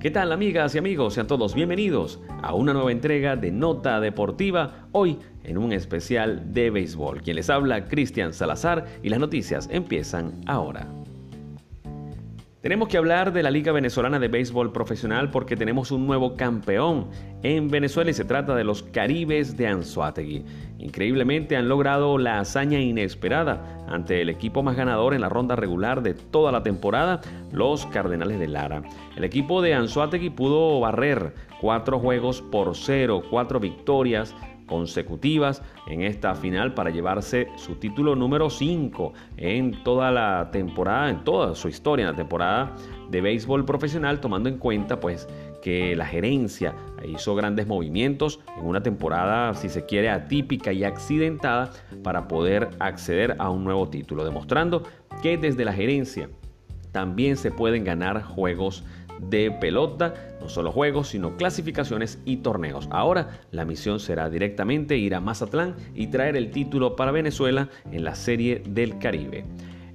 ¿Qué tal amigas y amigos? Sean todos bienvenidos a una nueva entrega de Nota Deportiva, hoy en un especial de béisbol. Quien les habla, Cristian Salazar, y las noticias empiezan ahora. Tenemos que hablar de la Liga Venezolana de Béisbol Profesional porque tenemos un nuevo campeón en Venezuela y se trata de los Caribes de Anzuategui. Increíblemente han logrado la hazaña inesperada ante el equipo más ganador en la ronda regular de toda la temporada, los Cardenales de Lara. El equipo de Anzuategui pudo barrer cuatro juegos por cero, cuatro victorias consecutivas en esta final para llevarse su título número 5 en toda la temporada, en toda su historia, en la temporada de béisbol profesional, tomando en cuenta pues que la gerencia hizo grandes movimientos en una temporada, si se quiere, atípica y accidentada para poder acceder a un nuevo título, demostrando que desde la gerencia también se pueden ganar juegos de pelota, no solo juegos, sino clasificaciones y torneos. Ahora la misión será directamente ir a Mazatlán y traer el título para Venezuela en la Serie del Caribe.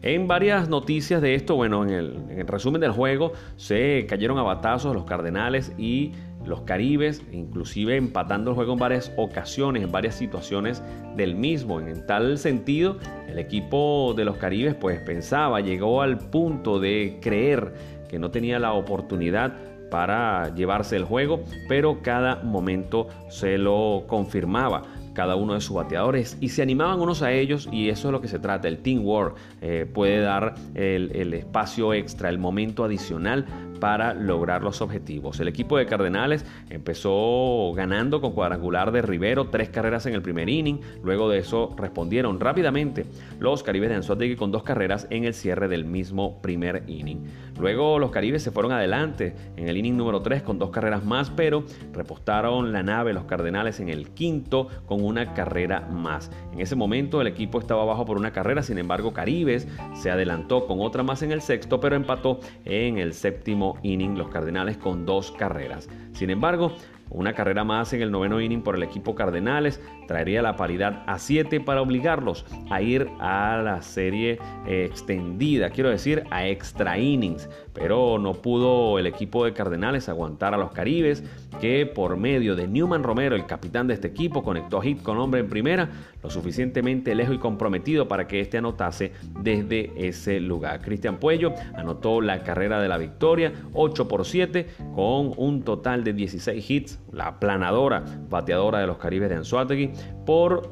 En varias noticias de esto, bueno, en el, resumen del juego se cayeron a batazos los Cardenales y los Caribes, inclusive empatando el juego en varias ocasiones, en varias situaciones del mismo. En tal sentido, el equipo de los Caribes pues pensaba, llegó al punto de creer que no tenía la oportunidad para llevarse el juego, pero cada momento se lo confirmaba cada uno de sus bateadores y se animaban unos a ellos y eso es lo que se trata. El Team War eh, puede dar el, el, espacio extra, el momento adicional para lograr los objetivos. El equipo de Cardenales empezó ganando con cuadrangular de Rivero, tres carreras en el primer inning. Luego de eso respondieron rápidamente los Caribes de Anzuategui con dos carreras en el cierre del mismo primer inning. Luego los Caribes se fueron adelante en el inning número 3 con dos carreras más, pero repostaron la nave los Cardenales en el quinto con una carrera más. En ese momento el equipo estaba abajo por una carrera, sin embargo Caribes se adelantó con otra más en el sexto, pero empató en el séptimo inning los Cardenales con dos carreras. Sin embargo, una carrera más en el noveno inning por el equipo Cardenales traería la paridad a 7 para obligarlos a ir a la serie eh, extendida, quiero decir, a extra innings. Pero no pudo el equipo de Cardenales aguantar a los Caribes, que por medio de Newman Romero, el capitán de este equipo, conectó a hit con hombre en primera, lo suficientemente lejos y comprometido para que este anotase desde ese lugar. Cristian Puello anotó la carrera de la victoria, 8 por 7, con un total de 16 hits, la planadora bateadora de los Caribes de Anzuategui, por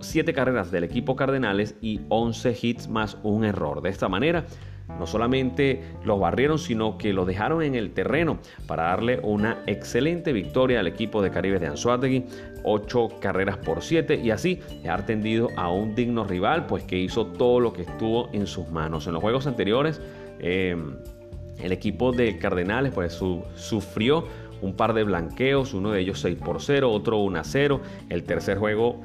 7 carreras del equipo Cardenales y 11 hits más un error. De esta manera, no solamente los barrieron, sino que lo dejaron en el terreno para darle una excelente victoria al equipo de Caribes de Anzuategui, 8 carreras por 7 y así dejar tendido a un digno rival, pues que hizo todo lo que estuvo en sus manos. En los juegos anteriores, eh, el equipo de Cardenales pues sufrió un par de blanqueos, uno de ellos 6 por 0, otro 1 a 0. El tercer juego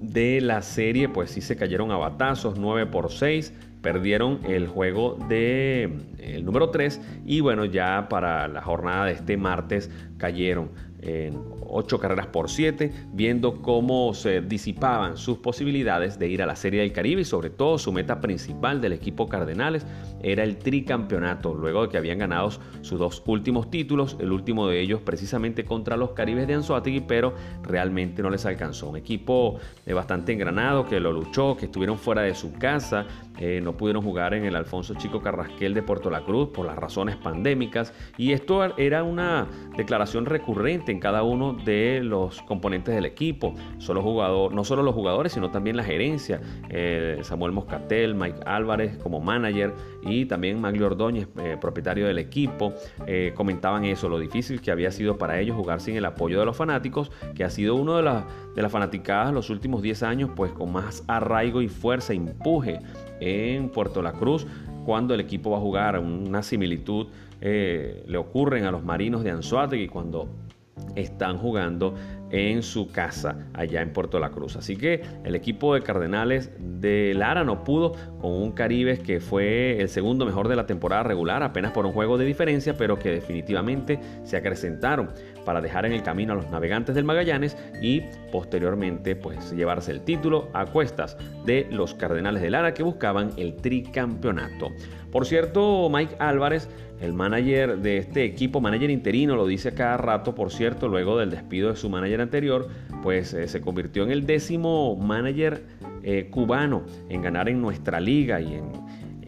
de la serie, pues sí se cayeron a batazos, 9 por 6. Perdieron el juego de el número 3 y bueno, ya para la jornada de este martes cayeron en 8 carreras por 7, viendo cómo se disipaban sus posibilidades de ir a la Serie del Caribe y sobre todo su meta principal del equipo Cardenales era el tricampeonato, luego de que habían ganado sus dos últimos títulos, el último de ellos precisamente contra los Caribes de Anzuategui, pero realmente no les alcanzó. Un equipo bastante engranado que lo luchó, que estuvieron fuera de su casa, eh, no pudieron jugar en el Alfonso Chico Carrasquel de Puerto La Cruz por las razones pandémicas y esto era una declaración recurrente en cada uno de los componentes del equipo, solo jugador, no solo los jugadores, sino también la gerencia, eh, Samuel Moscatel, Mike Álvarez como manager y también Maglio Ordóñez, eh, propietario del equipo, eh, comentaban eso, lo difícil que había sido para ellos jugar sin el apoyo de los fanáticos, que ha sido uno de, las de las fanaticadas los últimos 10 años, pues con más arraigo y fuerza, e empuje en Puerto La Cruz, cuando el equipo va a jugar. Una similitud le ocurren a los marinos de Anzuategui cuando están jugando en su casa allá en Puerto La Cruz. Así que el equipo de Cardenales de Lara no pudo con un Caribes que fue el segundo mejor de la temporada regular, apenas por un juego de diferencia, pero que definitivamente se acrecentaron para dejar en el camino a los navegantes del Magallanes y posteriormente pues llevarse el título a cuestas de los Cardenales de Lara que buscaban el tricampeonato. Por cierto, Mike Álvarez, el manager de este equipo, manager interino, lo dice cada rato, por cierto, luego del despido de su manager anterior, pues eh, se convirtió en el décimo manager eh, cubano en ganar en nuestra liga y en,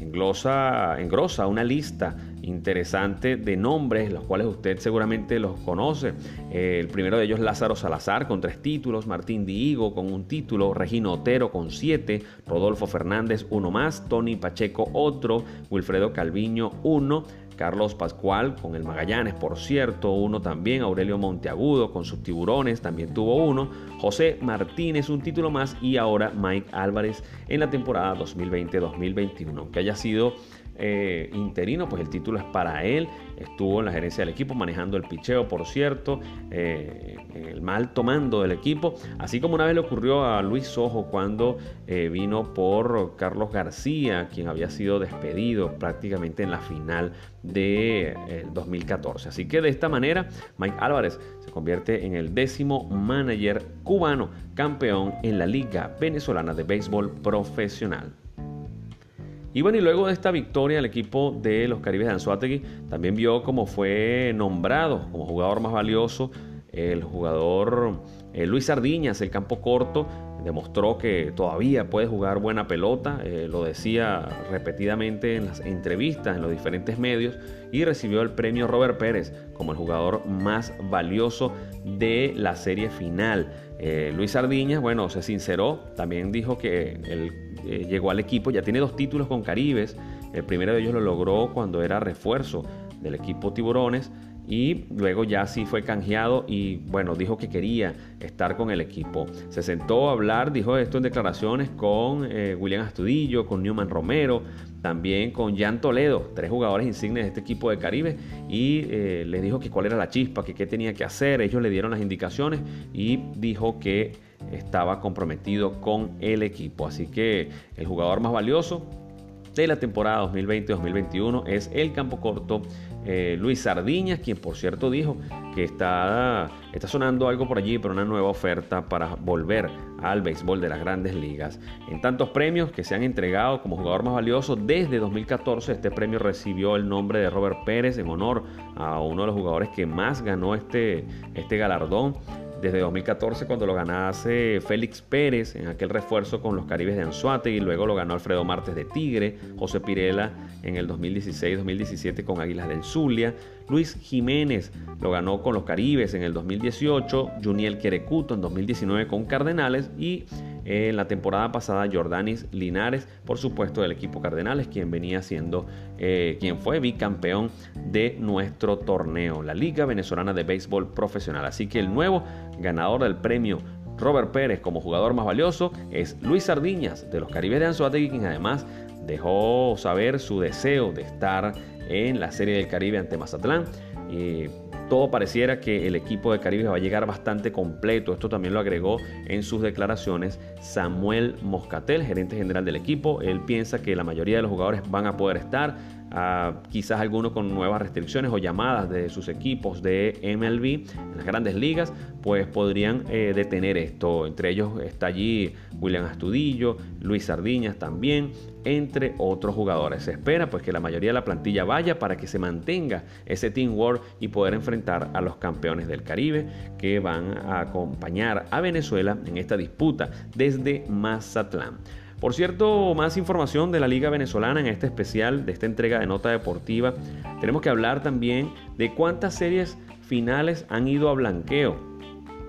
glosa, engrosa una lista interesante de nombres, los cuales usted seguramente los conoce. Eh, el primero de ellos Lázaro Salazar con tres títulos, Martín Diego con un título, Regino Otero con siete, Rodolfo Fernández uno más, Tony Pacheco otro, Wilfredo Calviño uno, Carlos Pascual con el Magallanes, por cierto, uno también, Aurelio Monteagudo con sus tiburones, también tuvo uno, José Martínez un título más y ahora Mike Álvarez en la temporada 2020-2021, aunque haya sido eh, interino, pues el título es para él. Estuvo en la gerencia del equipo manejando el picheo, por cierto, eh, el mal tomando del equipo, así como una vez le ocurrió a Luis Sojo cuando eh, vino por Carlos García, quien había sido despedido prácticamente en la final de 2014. Así que de esta manera, Mike Álvarez se convierte en el décimo manager cubano campeón en la Liga Venezolana de Béisbol Profesional. Y bueno, y luego de esta victoria, el equipo de los Caribes de Anzuategui también vio cómo fue nombrado como jugador más valioso el jugador eh, Luis Sardiñas, el campo corto, demostró que todavía puede jugar buena pelota, eh, lo decía repetidamente en las entrevistas en los diferentes medios y recibió el premio Robert Pérez como el jugador más valioso de la serie final. Eh, Luis Sardiñas, bueno, se sinceró, también dijo que el eh, llegó al equipo, ya tiene dos títulos con Caribes, el primero de ellos lo logró cuando era refuerzo del equipo Tiburones y luego ya sí fue canjeado y bueno, dijo que quería estar con el equipo. Se sentó a hablar, dijo esto en declaraciones con eh, William Astudillo, con Newman Romero, también con Jan Toledo, tres jugadores insignes de este equipo de Caribe y eh, les dijo que cuál era la chispa, que qué tenía que hacer, ellos le dieron las indicaciones y dijo que estaba comprometido con el equipo. Así que el jugador más valioso de la temporada 2020-2021 es el campo corto eh, Luis Sardiñas, quien por cierto dijo que está, está sonando algo por allí, pero una nueva oferta para volver al béisbol de las grandes ligas. En tantos premios que se han entregado como jugador más valioso desde 2014, este premio recibió el nombre de Robert Pérez en honor a uno de los jugadores que más ganó este, este galardón desde 2014 cuando lo ganase Félix Pérez en aquel refuerzo con los Caribes de Anzuate y luego lo ganó Alfredo Martes de Tigre, José Pirela en el 2016-2017 con Águilas del Zulia, Luis Jiménez lo ganó con los Caribes en el 2018, Juniel Querecuto en 2019 con Cardenales y en la temporada pasada Jordanis Linares, por supuesto del equipo Cardenales, quien venía siendo, eh, quien fue bicampeón de nuestro torneo, la Liga Venezolana de Béisbol Profesional. Así que el nuevo ganador del premio Robert Pérez como jugador más valioso es Luis Sardiñas de los Caribes de Anzuategui, quien además dejó saber su deseo de estar en la Serie del Caribe ante Mazatlán. Y todo pareciera que el equipo de Caribe va a llegar bastante completo. Esto también lo agregó en sus declaraciones Samuel Moscatel, gerente general del equipo. Él piensa que la mayoría de los jugadores van a poder estar quizás algunos con nuevas restricciones o llamadas de sus equipos de MLB en las grandes ligas, pues podrían eh, detener esto. Entre ellos está allí William Astudillo, Luis Sardiñas también, entre otros jugadores. Se espera pues que la mayoría de la plantilla vaya para que se mantenga ese teamwork y poder enfrentar a los campeones del Caribe que van a acompañar a Venezuela en esta disputa desde Mazatlán. Por cierto, más información de la Liga Venezolana en este especial de esta entrega de nota deportiva. Tenemos que hablar también de cuántas series finales han ido a blanqueo.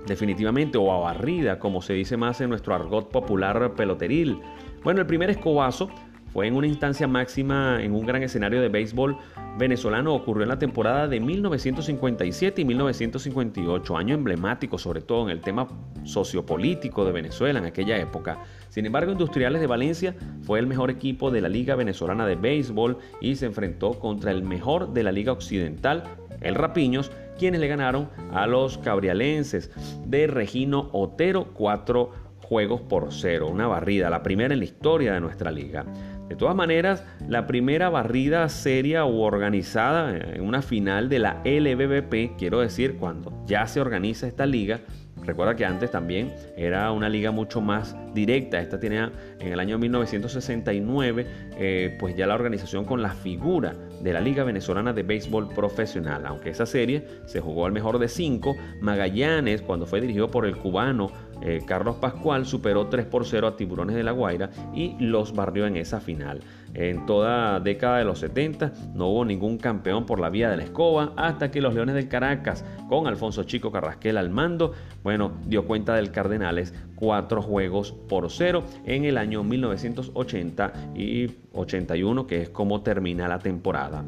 Definitivamente, o a barrida, como se dice más en nuestro argot popular peloteril. Bueno, el primer escobazo fue en una instancia máxima en un gran escenario de béisbol venezolano. Ocurrió en la temporada de 1957 y 1958, año emblemático sobre todo en el tema sociopolítico de Venezuela en aquella época. Sin embargo, Industriales de Valencia fue el mejor equipo de la Liga Venezolana de Béisbol y se enfrentó contra el mejor de la Liga Occidental, el Rapiños, quienes le ganaron a los cabrialenses de Regino Otero 4 juegos por cero, una barrida, la primera en la historia de nuestra liga. De todas maneras, la primera barrida seria u organizada en una final de la LBBP, quiero decir, cuando ya se organiza esta liga, Recuerda que antes también era una liga mucho más directa. Esta tenía en el año 1969, eh, pues ya la organización con la figura de la Liga Venezolana de Béisbol Profesional. Aunque esa serie se jugó al mejor de cinco, Magallanes, cuando fue dirigido por el cubano eh, Carlos Pascual, superó 3 por 0 a Tiburones de la Guaira y los barrió en esa final. En toda década de los 70 no hubo ningún campeón por la vía de la escoba hasta que los Leones del Caracas, con Alfonso Chico Carrasquel al mando, bueno, dio cuenta del Cardenales cuatro juegos por cero en el año 1980 y 81, que es como termina la temporada.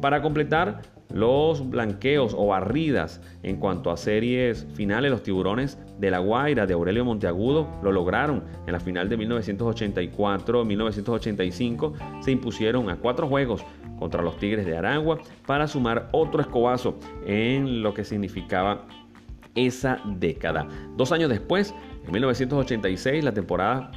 Para completar, los blanqueos o barridas en cuanto a series finales, los tiburones de La Guaira de Aurelio Monteagudo lo lograron. En la final de 1984-1985 se impusieron a cuatro juegos contra los Tigres de Aragua para sumar otro escobazo en lo que significaba esa década. Dos años después, en 1986, la temporada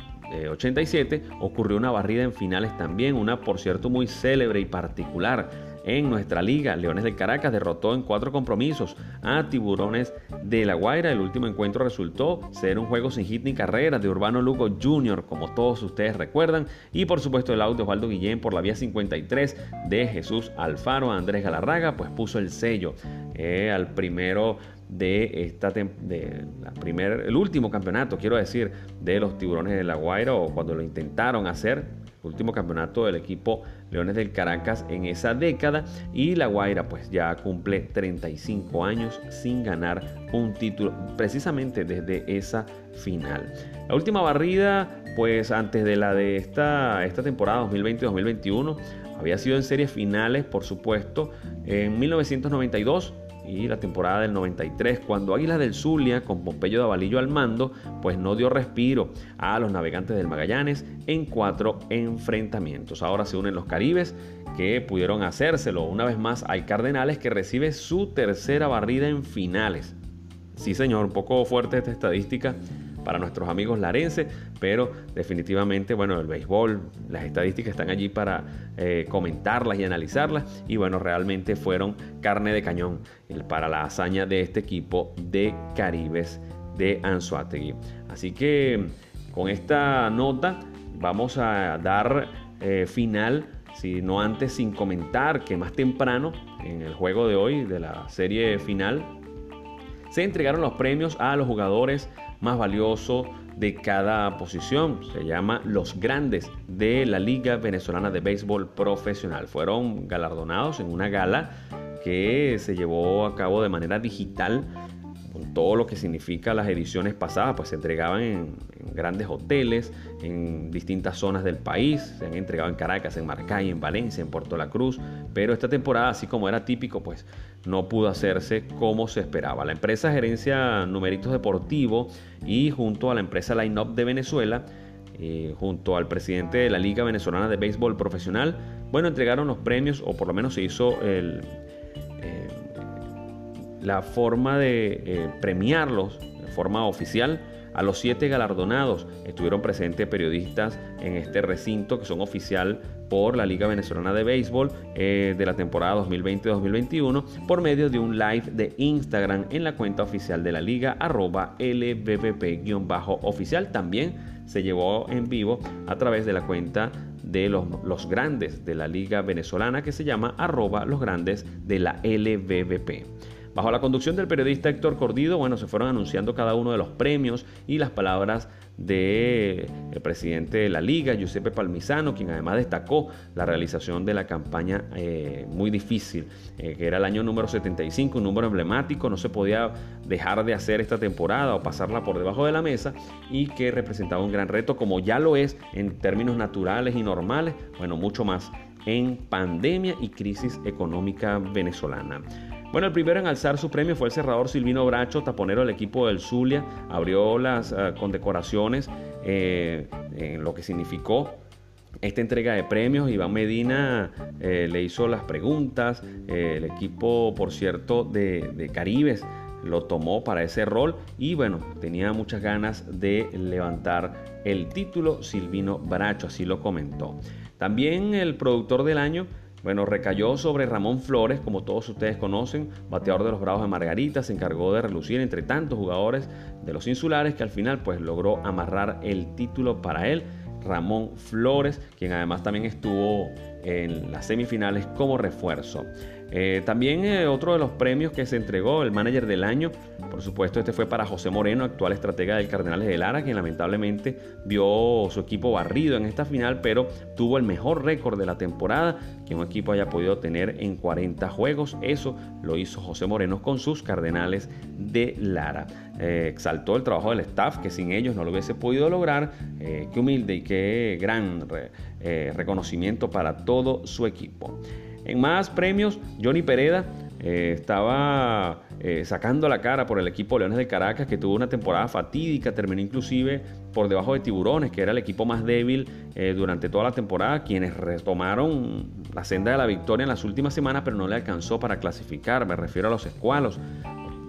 87, ocurrió una barrida en finales también, una por cierto muy célebre y particular en nuestra liga. Leones de Caracas derrotó en cuatro compromisos a Tiburones de La Guaira. El último encuentro resultó ser un juego sin hit ni carrera de Urbano Lugo Jr., como todos ustedes recuerdan. Y por supuesto el auto de Osvaldo Guillén por la vía 53 de Jesús Alfaro. Andrés Galarraga pues puso el sello eh, al primero de esta de primer, el último campeonato, quiero decir, de los Tiburones de La Guaira o cuando lo intentaron hacer último campeonato del equipo Leones del Caracas en esa década y La Guaira pues ya cumple 35 años sin ganar un título precisamente desde esa final. La última barrida pues antes de la de esta, esta temporada 2020-2021 había sido en series finales por supuesto en 1992 y la temporada del 93, cuando Águilas del Zulia, con Pompeyo de Avalillo al mando, pues no dio respiro a los navegantes del Magallanes en cuatro enfrentamientos. Ahora se unen los Caribes, que pudieron hacérselo. Una vez más, hay Cardenales que recibe su tercera barrida en finales. Sí, señor, un poco fuerte esta estadística para nuestros amigos larenses, pero definitivamente, bueno, el béisbol, las estadísticas están allí para eh, comentarlas y analizarlas, y bueno, realmente fueron carne de cañón para la hazaña de este equipo de Caribes de Anzuategui. Así que con esta nota vamos a dar eh, final, si no antes sin comentar que más temprano en el juego de hoy de la serie final se entregaron los premios a los jugadores más valioso de cada posición. Se llama Los Grandes de la Liga Venezolana de Béisbol Profesional. Fueron galardonados en una gala que se llevó a cabo de manera digital todo lo que significa las ediciones pasadas, pues se entregaban en, grandes hoteles, en distintas zonas del país, se han entregado en Caracas, en Maracay, en Valencia, en Puerto La Cruz, pero esta temporada, así como era típico, pues no pudo hacerse como se esperaba. La empresa gerencia numeritos deportivos y junto a la empresa Line Up de Venezuela, eh, junto al presidente de la Liga Venezolana de Béisbol Profesional, bueno, entregaron los premios, o por lo menos se hizo el, la forma de eh, premiarlos de forma oficial a los siete galardonados. Estuvieron presentes periodistas en este recinto que son oficial por la Liga Venezolana de Béisbol eh, de la temporada 2020-2021 por medio de un live de Instagram en la cuenta oficial de la liga arroba lbbp-oficial. También se llevó en vivo a través de la cuenta de los, los, grandes de la liga venezolana que se llama arroba los grandes de la LBBP. Bajo la conducción del periodista Héctor Cordido, bueno, se fueron anunciando cada uno de los premios y las palabras del presidente de la liga, Giuseppe Palmisano, quien además destacó la realización de la campaña eh, muy difícil, eh, que era el año número 75, un número emblemático, no se podía dejar de hacer esta temporada o pasarla por debajo de la mesa y que representaba un gran reto, como ya lo es en términos naturales y normales, bueno, mucho más en pandemia y crisis económica venezolana. Bueno, el primero en alzar su premio fue el cerrador Silvino Bracho, taponero del equipo del Zulia. Abrió las uh, condecoraciones eh, en lo que significó esta entrega de premios. Iván Medina eh, le hizo las preguntas. Eh, el equipo, por cierto, de, Caribes lo tomó para ese rol y bueno, tenía muchas ganas de levantar el título. Silvino Bracho así lo comentó. También el productor del año bueno, recayó sobre Ramón Flores, como todos ustedes conocen, bateador de los Bravos de Margarita, se encargó de relucir entre tantos jugadores de los insulares que al final pues logró amarrar el título para él. Ramón Flores, quien además también estuvo en las semifinales como refuerzo. Eh, también eh, otro de los premios que se entregó, el manager del año, por supuesto este fue para José Moreno, actual estratega del Cardenales de Lara, quien lamentablemente vio su equipo barrido en esta final, pero tuvo el mejor récord de la temporada que un equipo haya podido tener en 40 juegos. Eso lo hizo José Moreno con sus Cardenales de Lara. Eh, exaltó el trabajo del staff, que sin ellos no lo hubiese podido lograr. qué humilde y qué gran reconocimiento para todo su equipo. En más premios, Johnny Pereda eh, estaba eh, sacando la cara por el equipo Leones de Caracas, que tuvo una temporada fatídica, terminó inclusive por debajo de Tiburones, que era el equipo más débil eh, durante toda la temporada, quienes retomaron la senda de la victoria en las últimas semanas, pero no le alcanzó para clasificar, me refiero a los escualos.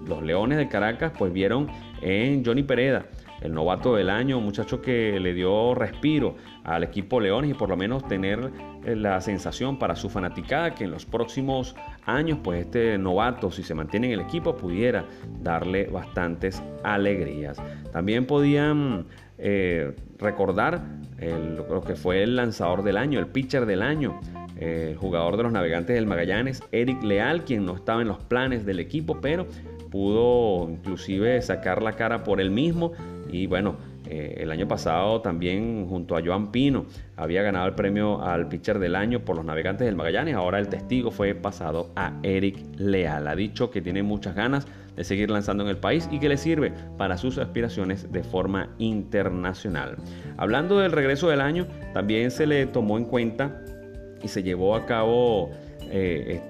Los Leones de Caracas pues vieron en Johnny Pereda el novato del año, un muchacho que le dio respiro al equipo Leones y por lo menos tener eh, la sensación para su fanaticada que en los próximos años, pues este novato, si se mantiene en el equipo, pudiera darle bastantes alegrías. También podían eh, recordar lo que fue el lanzador del año, el pitcher del año, el jugador de los navegantes del Magallanes, Eric Leal, quien no estaba en los planes del equipo, pero pudo inclusive sacar la cara por él mismo y bueno, eh, el año pasado también junto a Joan Pino había ganado el premio al pitcher del año por los navegantes del Magallanes. Ahora el testigo fue pasado a Eric Leal. Ha dicho que tiene muchas ganas de seguir lanzando en el país y que le sirve para sus aspiraciones de forma internacional. Hablando del regreso del año, también se le tomó en cuenta y se llevó a cabo eh,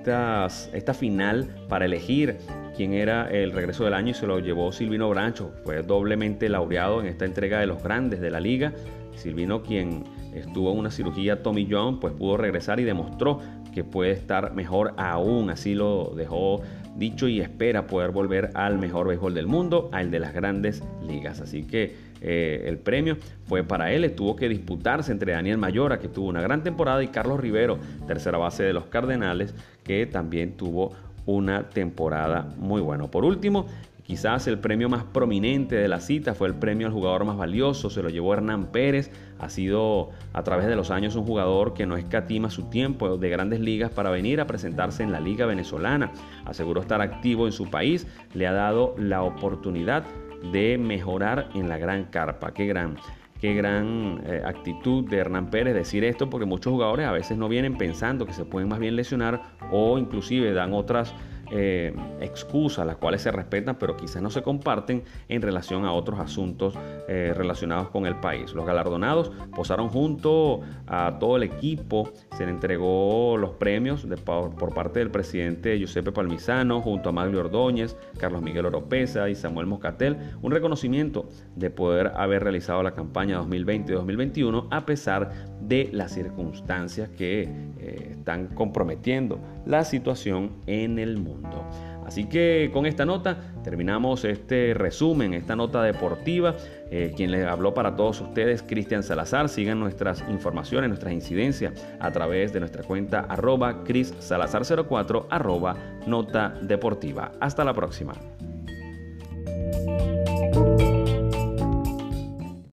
esta final para elegir quién era el regreso del año y se lo llevó Silvino Brancho. Fue doblemente laureado en esta entrega de los grandes de la liga. Silvino, quien estuvo en una cirugía Tommy John, pues pudo regresar y demostró que puede estar mejor aún. Así lo dejó dicho y espera poder volver al mejor béisbol del mundo, al de las grandes ligas. Así que eh, el premio fue para él. Tuvo que disputarse entre Daniel Mayora, que tuvo una gran temporada, y Carlos Rivero, tercera base de los Cardenales, que también tuvo una temporada muy buena. Por último, Quizás el premio más prominente de la cita fue el premio al jugador más valioso, se lo llevó Hernán Pérez, ha sido a través de los años un jugador que no escatima su tiempo de grandes ligas para venir a presentarse en la liga venezolana, aseguró estar activo en su país, le ha dado la oportunidad de mejorar en la gran carpa, qué gran qué gran eh, actitud de Hernán Pérez decir esto, porque muchos jugadores a veces no vienen pensando que se pueden más bien lesionar o inclusive dan otras eh, excusas, las cuales se respetan, pero quizás no se comparten en relación a otros asuntos eh, relacionados con el país. Los galardonados posaron junto a todo el equipo, se le entregó los premios por, parte del presidente Giuseppe Palmisano, junto a Maglio Ordóñez, Carlos Miguel Oropesa y Samuel Moscatel, un reconocimiento de poder haber realizado la campaña 2020-2021 a pesar de las circunstancias que eh, están comprometiendo la situación en el mundo. Así que con esta nota terminamos este resumen, esta nota deportiva. Eh, quien les habló para todos ustedes, Cristian Salazar. Sigan nuestras informaciones, nuestras incidencias a través de nuestra cuenta arroba Cris Salazar 04 arroba nota deportiva. Hasta la próxima.